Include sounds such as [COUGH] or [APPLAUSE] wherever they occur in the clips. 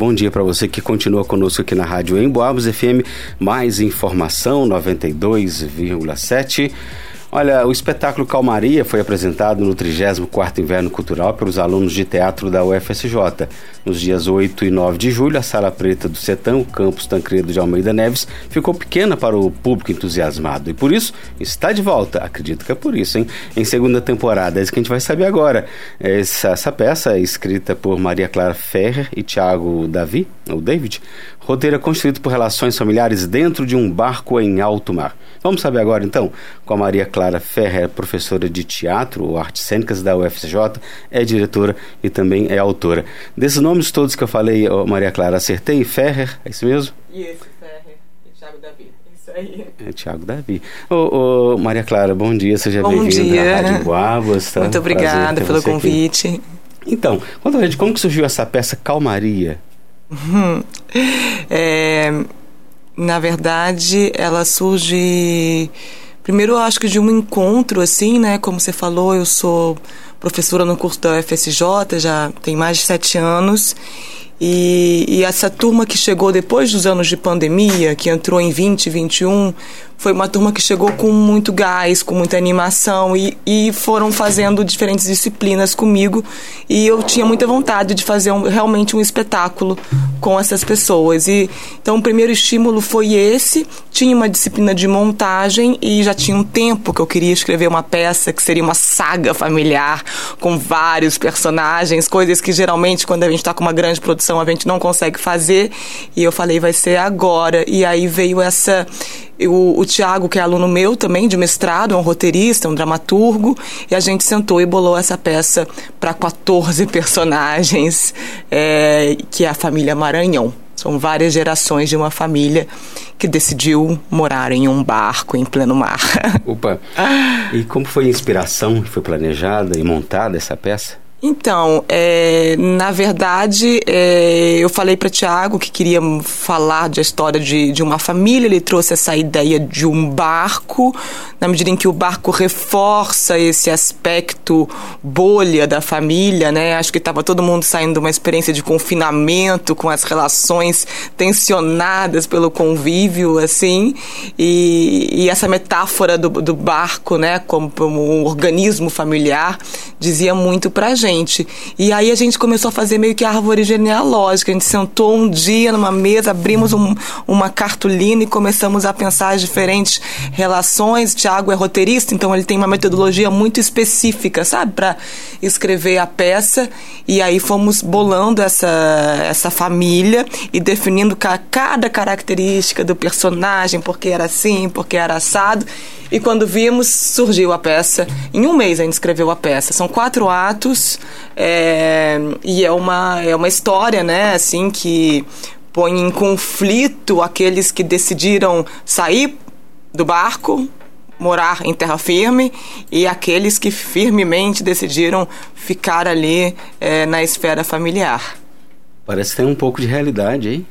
Bom dia para você que continua conosco aqui na Rádio Emboabas FM. Mais informação 92,7. Olha, o espetáculo Calmaria foi apresentado no 34º Inverno Cultural pelos alunos de teatro da UFSJ. Nos dias 8 e 9 de julho, a Sala Preta do Setão, campus Tancredo de Almeida Neves, ficou pequena para o público entusiasmado e por isso está de volta. Acredito que é por isso, hein? Em segunda temporada, é isso que a gente vai saber agora. Essa, essa peça é escrita por Maria Clara Ferrer e Tiago Davi, ou David, roteiro é construído por relações familiares dentro de um barco em alto mar. Vamos saber agora então com a Maria Clara Ferrer, professora de teatro ou artes cênicas da UFCJ, é diretora e também é autora. Desses nomes todos que eu falei, oh, Maria Clara, acertei? Ferrer, é isso mesmo? Isso, Ferrer e Thiago Davi. Isso aí. É Tiago Davi. Ô, ô, Maria Clara, bom dia, seja bem-vinda à Rádio Guabas. Tá? Muito obrigada pelo convite. Aqui. Então, conta pra gente como que surgiu essa peça Calmaria. [LAUGHS] é, na verdade, ela surge. Primeiro, eu acho que de um encontro, assim, né? Como você falou, eu sou professora no curso da UFSJ, já tem mais de sete anos. E, e, essa turma que chegou depois dos anos de pandemia, que entrou em 2021, foi uma turma que chegou com muito gás, com muita animação e, e foram fazendo diferentes disciplinas comigo. E eu tinha muita vontade de fazer um, realmente um espetáculo com essas pessoas. E então o primeiro estímulo foi esse. Tinha uma disciplina de montagem e já tinha um tempo que eu queria escrever uma peça que seria uma saga familiar com vários personagens, coisas que geralmente quando a gente está com uma grande produção a gente não consegue fazer. E eu falei vai ser agora. E aí veio essa o, o Tiago, que é aluno meu também, de mestrado, é um roteirista, um dramaturgo, e a gente sentou e bolou essa peça para 14 [LAUGHS] personagens, é, que é a família Maranhão. São várias gerações de uma família que decidiu morar em um barco em pleno mar. [LAUGHS] Opa! E como foi a inspiração que foi planejada e montada essa peça? Então, é, na verdade, é, eu falei para Tiago que queria falar da história de, de uma família. Ele trouxe essa ideia de um barco, na medida em que o barco reforça esse aspecto bolha da família, né? Acho que estava todo mundo saindo de uma experiência de confinamento, com as relações tensionadas pelo convívio, assim. E, e essa metáfora do, do barco, né, como um organismo familiar, dizia muito para gente gente. E aí a gente começou a fazer meio que a árvore genealógica. A gente sentou um dia numa mesa, abrimos um, uma cartolina e começamos a pensar as diferentes relações. Tiago é roteirista, então ele tem uma metodologia muito específica, sabe, para escrever a peça. E aí fomos bolando essa, essa família e definindo cada característica do personagem, porque era assim, porque era assado. E quando vimos, surgiu a peça. Em um mês a gente escreveu a peça. São quatro atos é, e é uma, é uma história, né, assim, que põe em conflito aqueles que decidiram sair do barco, morar em terra firme, e aqueles que firmemente decidiram ficar ali é, na esfera familiar. Parece ter um pouco de realidade, hein?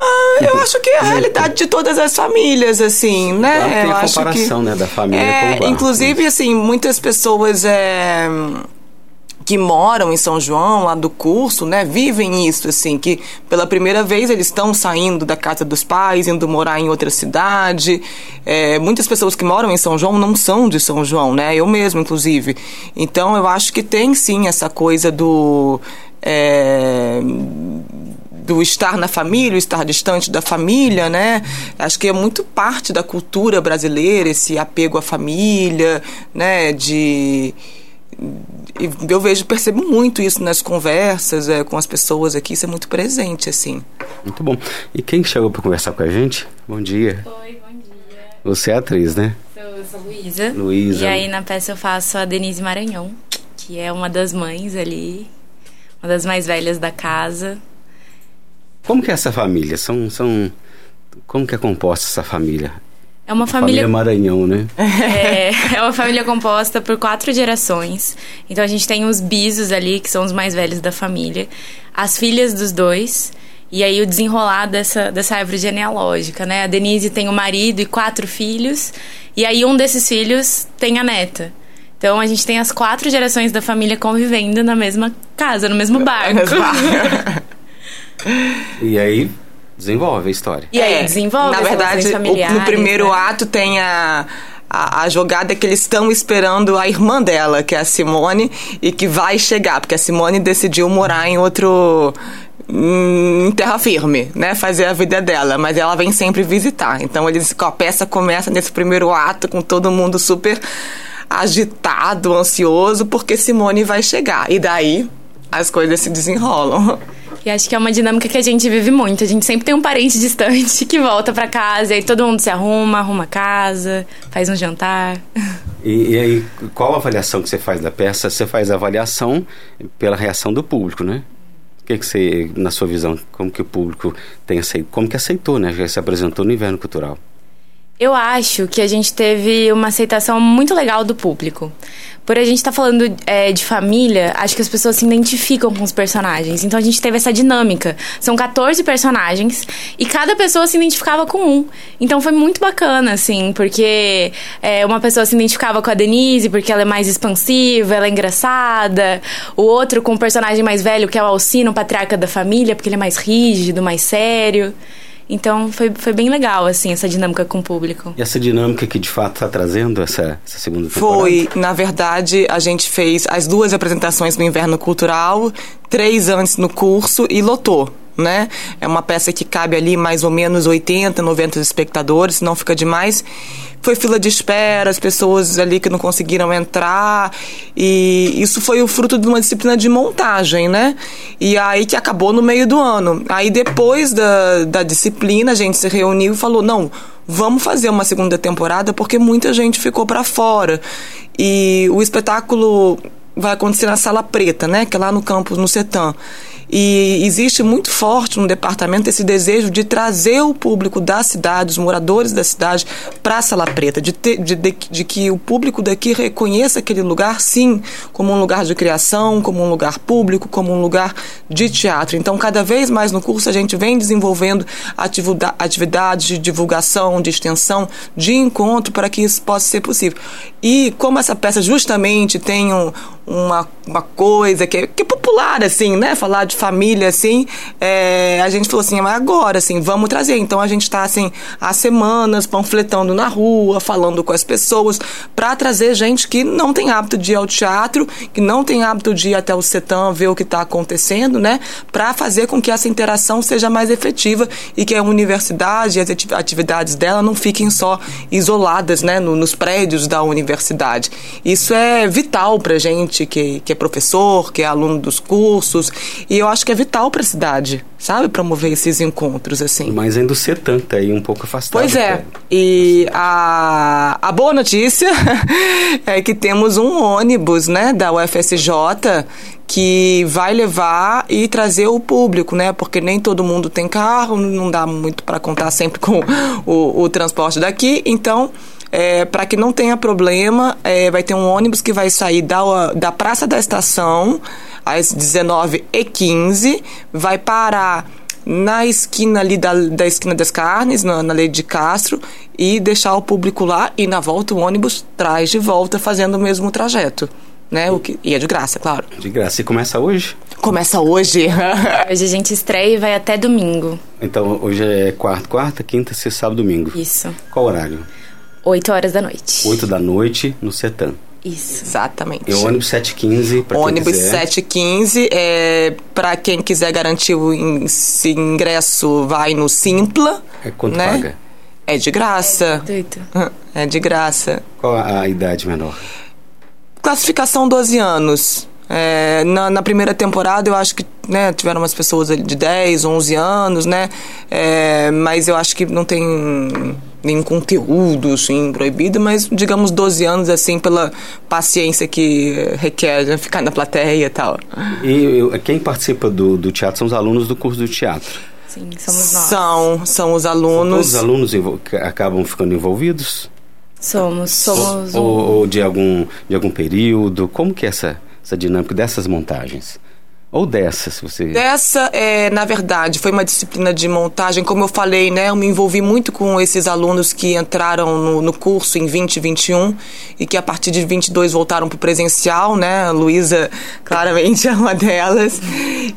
Ah, eu acho que é a realidade de todas as famílias, assim, né? Claro, tem eu a comparação, que, né, da família é, com o barco, Inclusive, né? assim, muitas pessoas é, que moram em São João, lá do curso, né, vivem isso, assim, que pela primeira vez eles estão saindo da casa dos pais, indo morar em outra cidade. É, muitas pessoas que moram em São João não são de São João, né? Eu mesmo, inclusive. Então, eu acho que tem, sim, essa coisa do... É, do estar na família, estar distante da família, né? Acho que é muito parte da cultura brasileira esse apego à família, né? De eu vejo, percebo muito isso nas conversas é, com as pessoas aqui, isso é muito presente, assim. Muito bom. E quem chegou para conversar com a gente? Bom dia. Oi, bom dia. Você é atriz, né? Sou, sou Luísa. Luísa. E aí na peça eu faço a Denise Maranhão, que é uma das mães ali, uma das mais velhas da casa. Como que é essa família? São, são... Como que é composta essa família? É uma família. Família Maranhão, né? É, [LAUGHS] é uma família composta por quatro gerações. Então a gente tem os bisos ali, que são os mais velhos da família, as filhas dos dois. E aí o desenrolar dessa, dessa árvore genealógica, né? A Denise tem o um marido e quatro filhos. E aí um desses filhos tem a neta. Então a gente tem as quatro gerações da família convivendo na mesma casa, no mesmo [LAUGHS] barco. E aí desenvolve a história. E aí É, desenvolve Na verdade, o- no primeiro né? ato tem a, a, a jogada que eles estão esperando a irmã dela, que é a Simone, e que vai chegar, porque a Simone decidiu morar em outro. em terra firme, né? Fazer a vida dela, mas ela vem sempre visitar. Então eles, a peça começa nesse primeiro ato com todo mundo super agitado, ansioso, porque Simone vai chegar. E daí as coisas se desenrolam. [LAUGHS] E acho que é uma dinâmica que a gente vive muito. A gente sempre tem um parente distante que volta pra casa, e aí todo mundo se arruma, arruma casa, faz um jantar. E, e aí, qual a avaliação que você faz da peça? Você faz a avaliação pela reação do público, né? O que, que você, na sua visão, como que o público tem aceito, como que aceitou, né? Já se apresentou no Inverno Cultural. Eu acho que a gente teve uma aceitação muito legal do público. Por a gente estar falando é, de família, acho que as pessoas se identificam com os personagens. Então a gente teve essa dinâmica. São 14 personagens e cada pessoa se identificava com um. Então foi muito bacana, assim, porque é, uma pessoa se identificava com a Denise porque ela é mais expansiva, ela é engraçada. O outro com o personagem mais velho, que é o Alcino, o patriarca da família, porque ele é mais rígido, mais sério. Então foi, foi bem legal, assim, essa dinâmica com o público. E essa dinâmica que de fato está trazendo essa, essa segunda temporada? Foi, na verdade, a gente fez as duas apresentações no Inverno Cultural, três antes no curso e lotou. Né? É uma peça que cabe ali mais ou menos 80, 90 espectadores, não fica demais. Foi fila de espera, as pessoas ali que não conseguiram entrar, e isso foi o fruto de uma disciplina de montagem, né? E aí que acabou no meio do ano. Aí depois da, da disciplina, a gente se reuniu e falou: não, vamos fazer uma segunda temporada porque muita gente ficou para fora. E o espetáculo vai acontecer na Sala Preta, né? Que é lá no campus, no Setam. E existe muito forte no departamento esse desejo de trazer o público da cidade, os moradores da cidade, para a Sala Preta, de, ter, de, de, de, que o público daqui reconheça aquele lugar, sim, como um lugar de criação, como um lugar público, como um lugar de teatro. Então, cada vez mais no curso, a gente vem desenvolvendo atividades de divulgação, de extensão, de encontro, para que isso possa ser possível. E como essa peça justamente tem um, uma, uma coisa que é, que é popular, assim, né? Falar de família, assim, é, a gente falou assim, mas agora, assim, vamos trazer. Então a gente está, assim, há semanas panfletando na rua, falando com as pessoas, para trazer gente que não tem hábito de ir ao teatro, que não tem hábito de ir até o CETAM ver o que está acontecendo, né? Para fazer com que essa interação seja mais efetiva e que a universidade e as atividades dela não fiquem só isoladas, né? No, nos prédios da universidade. Isso é vital para gente que, que é professor, que é aluno dos cursos, e eu acho que é vital para a cidade, sabe? Promover esses encontros, assim. Mas ainda o CETAM tá aí um pouco afastado. Pois é. E a, a boa notícia [LAUGHS] é que temos um ônibus, né, da UFSJ que vai levar e trazer o público, né? Porque nem todo mundo tem carro, não dá muito para contar sempre com o, o transporte daqui. Então, é, para que não tenha problema, é, vai ter um ônibus que vai sair da, da Praça da Estação às 19h15, vai parar na esquina ali da, da esquina das carnes, na, na Lei de Castro, e deixar o público lá, e na volta o ônibus traz de volta fazendo o mesmo trajeto. Né? O que, e é de graça, claro. De graça. E começa hoje? Começa hoje. [LAUGHS] hoje a gente estreia e vai até domingo. Então, hoje é quarta, quarta, quinta, sexta, sábado, domingo. Isso. Qual horário? 8 horas da noite. 8 da noite no CETAM. Isso. Exatamente. E o ônibus 715 para quem ônibus quiser. 715 é para quem quiser garantir o ingresso vai no Simpla. É quanto né? paga? É de graça. Doito. É de graça. Qual a, a idade menor? Classificação 12 anos. É, na, na, primeira temporada eu acho que né, tiveram umas pessoas de 10, 11 anos, né? É, mas eu acho que não tem nenhum conteúdo assim, proibido, mas digamos 12 anos assim pela paciência que requer né, ficar na plateia e tal. E quem participa do, do teatro são os alunos do curso do teatro? Sim, somos nós. São, são os alunos. São todos os alunos que acabam ficando envolvidos? Somos, somos. Ou, um... ou, de, algum, de algum período? Como que é essa, essa dinâmica dessas montagens? Ou dessa, se você. Dessa, é, na verdade, foi uma disciplina de montagem. Como eu falei, né? Eu me envolvi muito com esses alunos que entraram no, no curso em 2021 e que a partir de 22 voltaram para o presencial, né? A Luísa, claramente, [LAUGHS] é uma delas.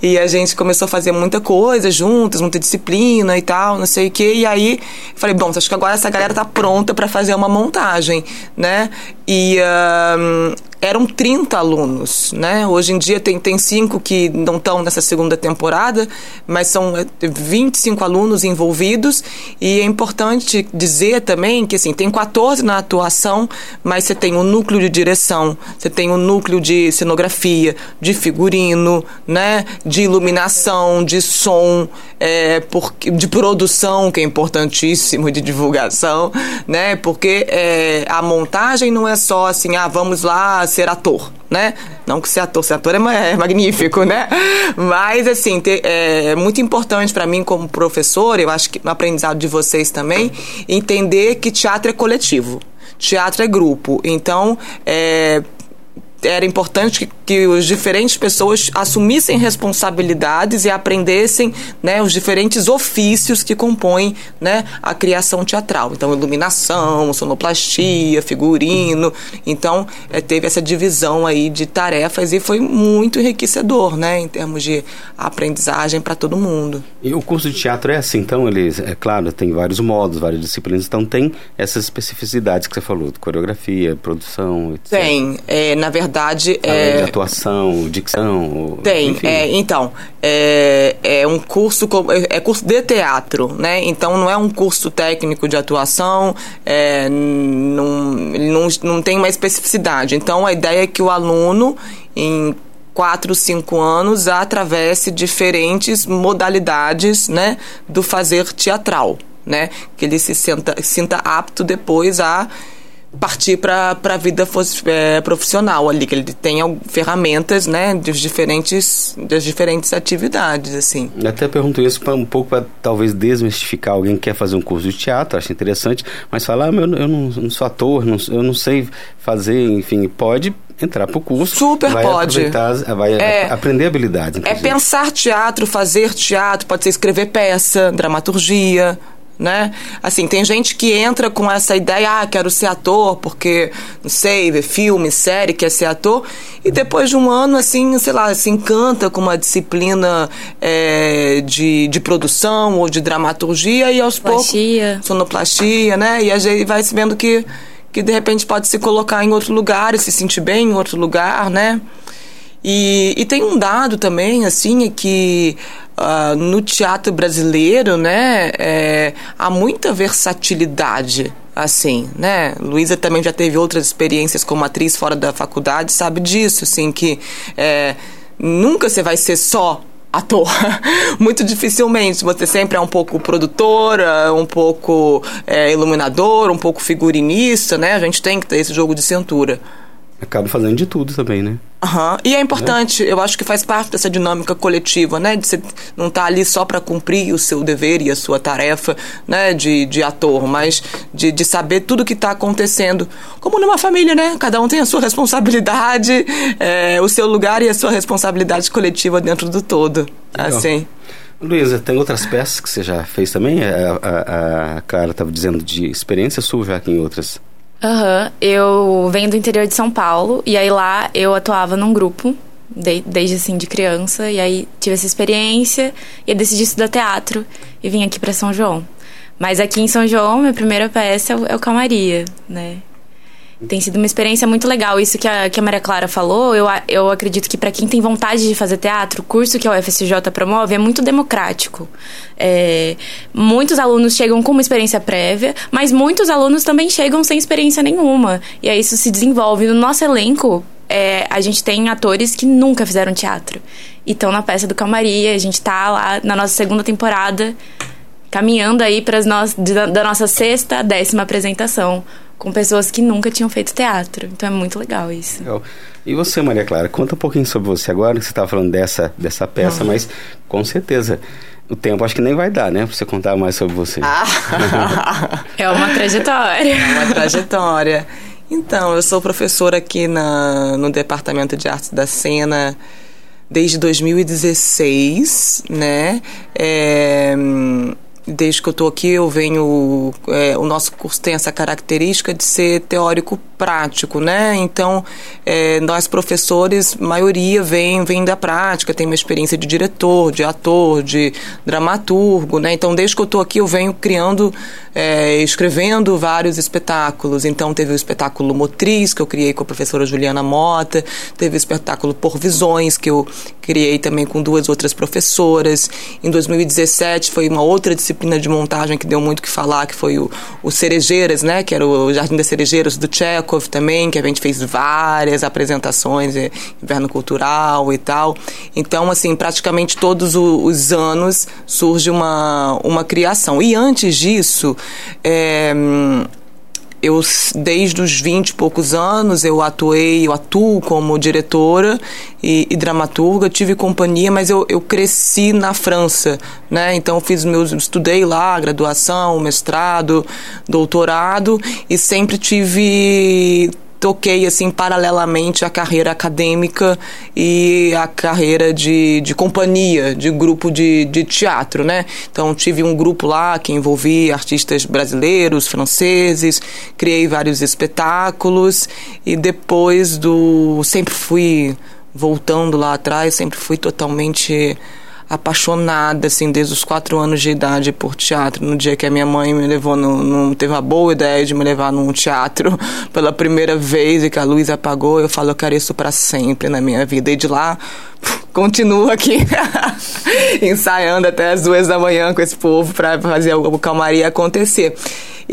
E a gente começou a fazer muita coisa juntas, muita disciplina e tal, não sei o quê. E aí, falei, bom, acho que agora essa galera tá pronta para fazer uma montagem, né? E. Uh, eram 30 alunos, né? Hoje em dia tem, tem cinco que não estão nessa segunda temporada, mas são 25 é, alunos envolvidos e é importante dizer também que assim, tem 14 na atuação, mas você tem um núcleo de direção, você tem um núcleo de cenografia, de figurino, né? De iluminação, de som, é, por, de produção, que é importantíssimo, de divulgação, né? Porque é, a montagem não é só assim, ah, vamos lá ser ator, né? Não que ser ator, ser ator é, é magnífico, né? Mas, assim, ter, é muito importante para mim como professor, eu acho que no aprendizado de vocês também, entender que teatro é coletivo. Teatro é grupo. Então, é, era importante que, que as diferentes pessoas assumissem responsabilidades e aprendessem né, os diferentes ofícios que compõem né, a criação teatral. Então, iluminação, sonoplastia, figurino. Então, é, teve essa divisão aí de tarefas e foi muito enriquecedor, né, em termos de aprendizagem para todo mundo. E o curso de teatro é assim, então, ele, é claro, tem vários modos, várias disciplinas, então tem essas especificidades que você falou, coreografia, produção, etc. Tem, é, na verdade é, de atuação, dicção. Tem, é, então. É, é um curso, é, é curso de teatro, né? Então não é um curso técnico de atuação, é, não, não, não tem uma especificidade. Então a ideia é que o aluno, em quatro, cinco anos, atravesse diferentes modalidades né, do fazer teatral. Né? Que ele se sinta, sinta apto depois a partir para a vida é, profissional ali, que ele tenha ferramentas, né, dos diferentes, das diferentes atividades, assim. Eu até pergunto isso pra, um pouco para talvez desmistificar alguém que quer fazer um curso de teatro, acho interessante, mas falar, ah, eu, eu não, não, sou ator, não, eu não sei fazer, enfim, pode entrar para o curso. Super vai pode. Vai é, aprender habilidades. É pensar teatro, fazer teatro, pode ser escrever peça, dramaturgia, né? Assim, tem gente que entra com essa ideia, ah, quero ser ator, porque, não sei, ver filme, série, quer ser ator, e depois de um ano, assim, sei lá, se encanta com uma disciplina é, de, de produção ou de dramaturgia, e aos poucos. Sonoplastia, né? E a gente vai se vendo que, que de repente pode se colocar em outro lugar e se sentir bem em outro lugar, né? E, e tem um dado também, assim, é que uh, no teatro brasileiro, né, é, há muita versatilidade, assim, né? Luísa também já teve outras experiências como atriz fora da faculdade, sabe disso, assim, que é, nunca você vai ser só ator. [LAUGHS] Muito dificilmente. Você sempre é um pouco produtora, um pouco é, iluminador, um pouco figurinista, né? A gente tem que ter esse jogo de cintura acaba fazendo de tudo também, né? Uhum. E é importante, eu acho que faz parte dessa dinâmica coletiva, né? De você não estar tá ali só para cumprir o seu dever e a sua tarefa, né? De, de ator, mas de, de saber tudo o que está acontecendo. Como numa família, né? Cada um tem a sua responsabilidade, [LAUGHS] é, o seu lugar e a sua responsabilidade coletiva dentro do todo. Legal. Assim. Luísa, tem outras peças que você já fez também? A, a, a Clara estava dizendo de experiência sua já em outras Aham. Uhum. Eu venho do interior de São Paulo e aí lá eu atuava num grupo de, desde assim de criança e aí tive essa experiência e decidi estudar teatro e vim aqui para São João. Mas aqui em São João, minha primeira peça é o, é o Calmaria, né? Tem sido uma experiência muito legal. Isso que a, que a Maria Clara falou, eu, eu acredito que para quem tem vontade de fazer teatro, o curso que a UFSJ promove é muito democrático. É, muitos alunos chegam com uma experiência prévia, mas muitos alunos também chegam sem experiência nenhuma. E aí isso se desenvolve. No nosso elenco, é, a gente tem atores que nunca fizeram teatro. E estão na peça do Camaria, a gente está lá na nossa segunda temporada, caminhando aí para da nossa sexta, décima apresentação com pessoas que nunca tinham feito teatro. Então é muito legal isso. Legal. E você, Maria Clara, conta um pouquinho sobre você agora, que você estava falando dessa, dessa peça, mas com certeza o tempo acho que nem vai dar, né? Pra você contar mais sobre você. Ah. [LAUGHS] é uma trajetória. É uma trajetória. Então, eu sou professora aqui na, no Departamento de Artes da Cena desde 2016, né? É, desde que eu estou aqui, eu venho. É, o nosso curso tem essa característica de ser teórico prático, né? Então, é, nós professores, maioria vem, vem da prática, tem uma experiência de diretor, de ator, de dramaturgo, né? Então, desde que eu estou aqui, eu venho criando, é, escrevendo vários espetáculos. Então, teve o espetáculo Motriz, que eu criei com a professora Juliana Mota, teve o espetáculo Por Visões, que eu criei também com duas outras professoras. Em 2017 foi uma outra disciplina de montagem que deu muito o que falar, que foi o, o Cerejeiras, né? Que era o Jardim das Cerejeiras do Tcheco também, que a gente fez várias apresentações, é, inverno cultural e tal. Então, assim, praticamente todos os anos surge uma, uma criação. E antes disso, é, eu desde os 20 e poucos anos eu atuei, eu atuo como diretora e, e dramaturga, tive companhia, mas eu, eu cresci na França, né? Então fiz meus estudei lá, graduação, mestrado, doutorado e sempre tive toquei assim paralelamente a carreira acadêmica e a carreira de, de companhia, de grupo de, de teatro, né? Então tive um grupo lá que envolvia artistas brasileiros, franceses, criei vários espetáculos e depois do sempre fui voltando lá atrás, sempre fui totalmente apaixonada, assim, desde os quatro anos de idade por teatro. No dia que a minha mãe me levou, no, no, teve a boa ideia de me levar num teatro [LAUGHS] pela primeira vez e que a luz apagou, eu falo, eu quero isso para sempre na minha vida. E de lá, continuo aqui [LAUGHS] ensaiando até as duas da manhã com esse povo para fazer a calmaria acontecer.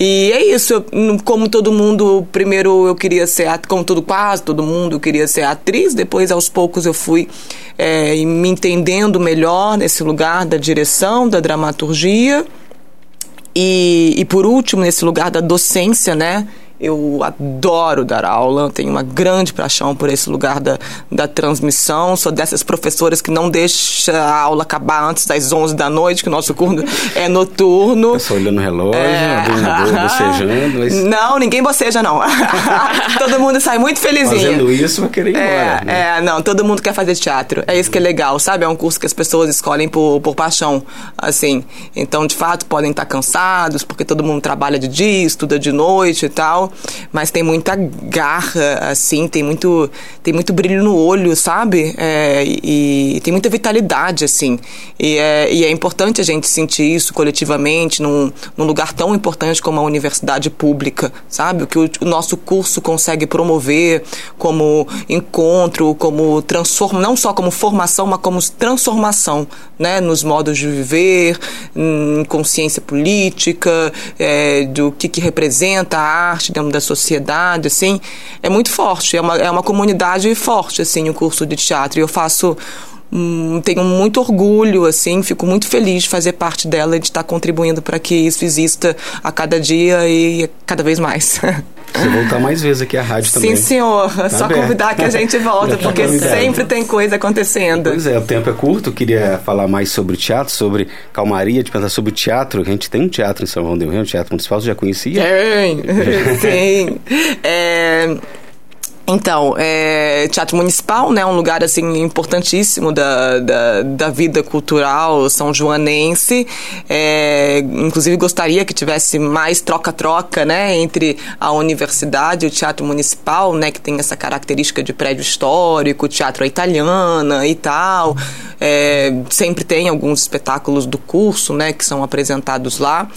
E é isso, eu, como todo mundo, primeiro eu queria ser, como todo, quase todo mundo, eu queria ser atriz, depois aos poucos eu fui é, me entendendo melhor nesse lugar da direção, da dramaturgia. E, e por último, nesse lugar da docência, né? Eu adoro dar aula, tenho uma grande paixão por esse lugar da, da transmissão. Sou dessas professoras que não deixa a aula acabar antes das 11 da noite, que o nosso curso é noturno. [LAUGHS] Pessoa olhando o relógio, é... bocejando. Mas... [LAUGHS] Não, ninguém boceja, não. [LAUGHS] todo mundo sai muito felizinho. Fazendo isso, vai querer ir é, embora. Né? É, não, todo mundo quer fazer teatro. É isso que é legal, sabe? É um curso que as pessoas escolhem por, por paixão, assim. Então, de fato, podem estar cansados, porque todo mundo trabalha de dia, estuda de noite e tal mas tem muita garra, assim, tem muito, tem muito brilho no olho, sabe? É, e, e, tem muita vitalidade, assim. E é, e é importante a gente sentir isso coletivamente num, num lugar tão importante como a universidade pública, sabe? O que o, o nosso curso consegue promover como encontro, como transformação, não só como formação, mas como transformação, né? Nos modos de viver, em consciência política, é, do que, que representa a arte dentro da sociedade, assim, é muito forte. É uma, é uma comunidade forte, assim, o curso de teatro. E eu faço Hum, tenho muito orgulho, assim, fico muito feliz de fazer parte dela e de estar contribuindo para que isso exista a cada dia e cada vez mais. [LAUGHS] Você voltar mais vezes aqui à rádio também. Sim, senhor. Tá Só aberto. convidar que a gente volta, [LAUGHS] porque sempre tem coisa acontecendo. Pois é, o tempo é curto. Queria falar mais sobre teatro, sobre calmaria, de pensar sobre o teatro. A gente tem um teatro em São João del Rei, um teatro municipal, você já conhecia? Tem, [LAUGHS] sim. É, então, é, Teatro Municipal, né, um lugar assim importantíssimo da, da, da vida cultural são joanense. É, inclusive gostaria que tivesse mais troca-troca, né, entre a universidade e o Teatro Municipal, né, que tem essa característica de prédio histórico, teatro italiana e tal. É, sempre tem alguns espetáculos do curso, né, que são apresentados lá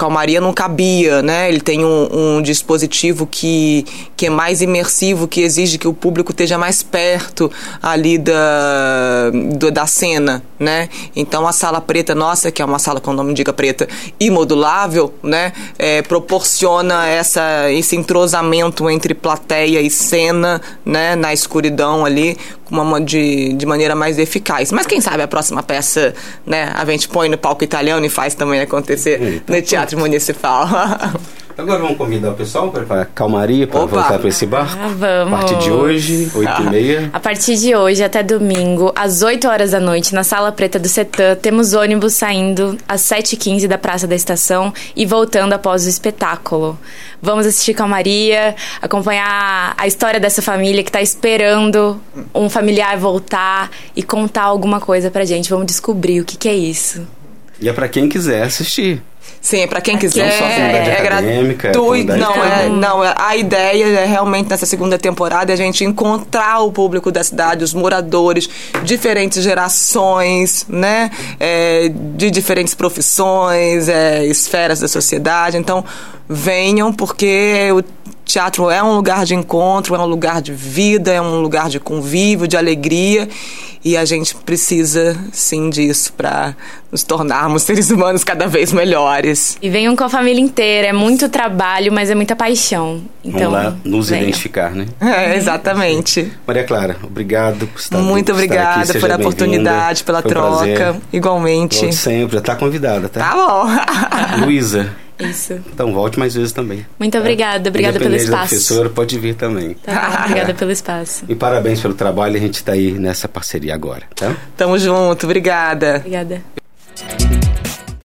calmaria não cabia, né? Ele tem um, um, dispositivo que, que é mais imersivo, que exige que o público esteja mais perto ali da, do, da cena, né? Então a sala preta nossa, que é uma sala com o nome diga preta, imodulável, né? É, proporciona essa, esse entrosamento entre plateia e cena, né? Na escuridão ali, uma, de, de maneira mais eficaz. Mas quem sabe a próxima peça, né, a gente põe no palco italiano e faz também acontecer no Teatro Municipal. [LAUGHS] Agora vamos convidar o pessoal para calmaria, para voltar para esse barco. Ah, vamos. A partir de hoje, 8 ah. e meia. A partir de hoje até domingo, às 8 horas da noite, na Sala Preta do Setã, temos ônibus saindo às 7h15 da Praça da Estação e voltando após o espetáculo. Vamos assistir calmaria, acompanhar a história dessa família que está esperando um familiar voltar e contar alguma coisa pra gente. Vamos descobrir o que, que é isso. E é para quem quiser assistir. Sim, é para quem quiser. Não só é, é gratuito. Não, é, não, a ideia é realmente nessa segunda temporada a gente encontrar o público da cidade, os moradores, diferentes gerações, né? É, de diferentes profissões, é, esferas da sociedade. Então, venham, porque o teatro é um lugar de encontro, é um lugar de vida, é um lugar de convívio, de alegria. E a gente precisa, sim, disso para nos tornarmos seres humanos cada vez melhores. E venham com a família inteira. É muito trabalho, mas é muita paixão. Então, Vamos lá nos venham. identificar, né? [LAUGHS] É, exatamente. Maria Clara, obrigado por estar Muito obrigada pela oportunidade, pela Foi troca. Um Igualmente. Volte sempre, já está convidada, tá? Tá bom. Luísa. Isso. Então volte mais vezes também. Muito obrigada, obrigada pelo espaço. Da professora, pode vir também. Tá, obrigada pelo espaço. E parabéns pelo trabalho, a gente está aí nessa parceria agora, tá? Tamo junto, obrigada. Obrigada.